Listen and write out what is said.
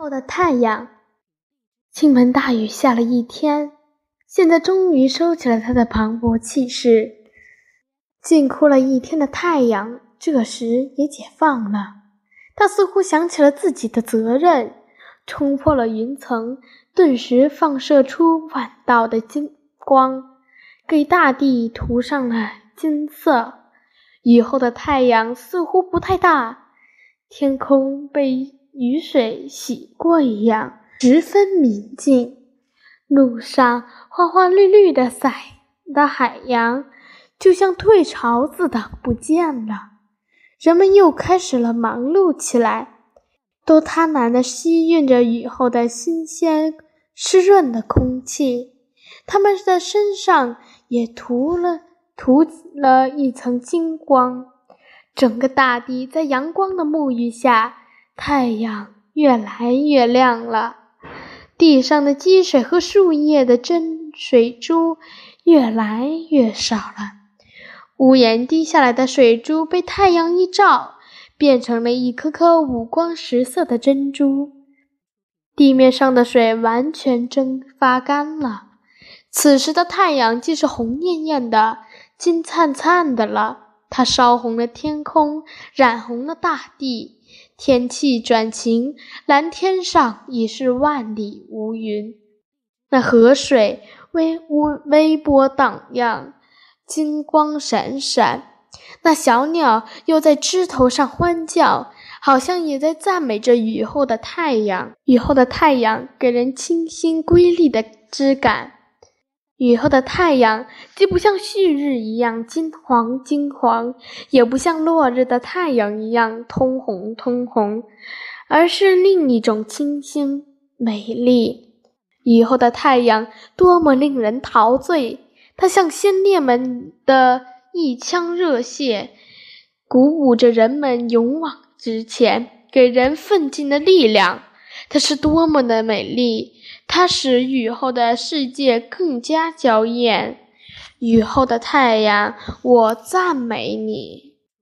后的太阳，倾盆大雨下了一天，现在终于收起了它的磅礴气势。静哭了一天的太阳，这时也解放了。他似乎想起了自己的责任，冲破了云层，顿时放射出万道的金光，给大地涂上了金色。雨后的太阳似乎不太大，天空被。雨水洗过一样，十分明净。路上花花绿绿的彩的海洋，就像退潮似的不见了。人们又开始了忙碌起来，都贪婪地吸吮着雨后的新鲜湿润的空气。他们的身上也涂了涂了一层金光，整个大地在阳光的沐浴下。太阳越来越亮了，地上的积水和树叶的真水珠越来越少了。屋檐滴下来的水珠被太阳一照，变成了一颗颗五光十色的珍珠。地面上的水完全蒸发干了，此时的太阳既是红艳艳的、金灿灿的了。它烧红了天空，染红了大地。天气转晴，蓝天上已是万里无云。那河水微微微波荡漾，金光闪闪。那小鸟又在枝头上欢叫，好像也在赞美着雨后的太阳。雨后的太阳给人清新瑰丽的质感。雨后的太阳既不像旭日一样金黄金黄，也不像落日的太阳一样通红通红，而是另一种清新美丽。雨后的太阳多么令人陶醉！它像先烈们的一腔热血，鼓舞着人们勇往直前，给人奋进的力量。它是多么的美丽！它使雨后的世界更加娇艳。雨后的太阳，我赞美你。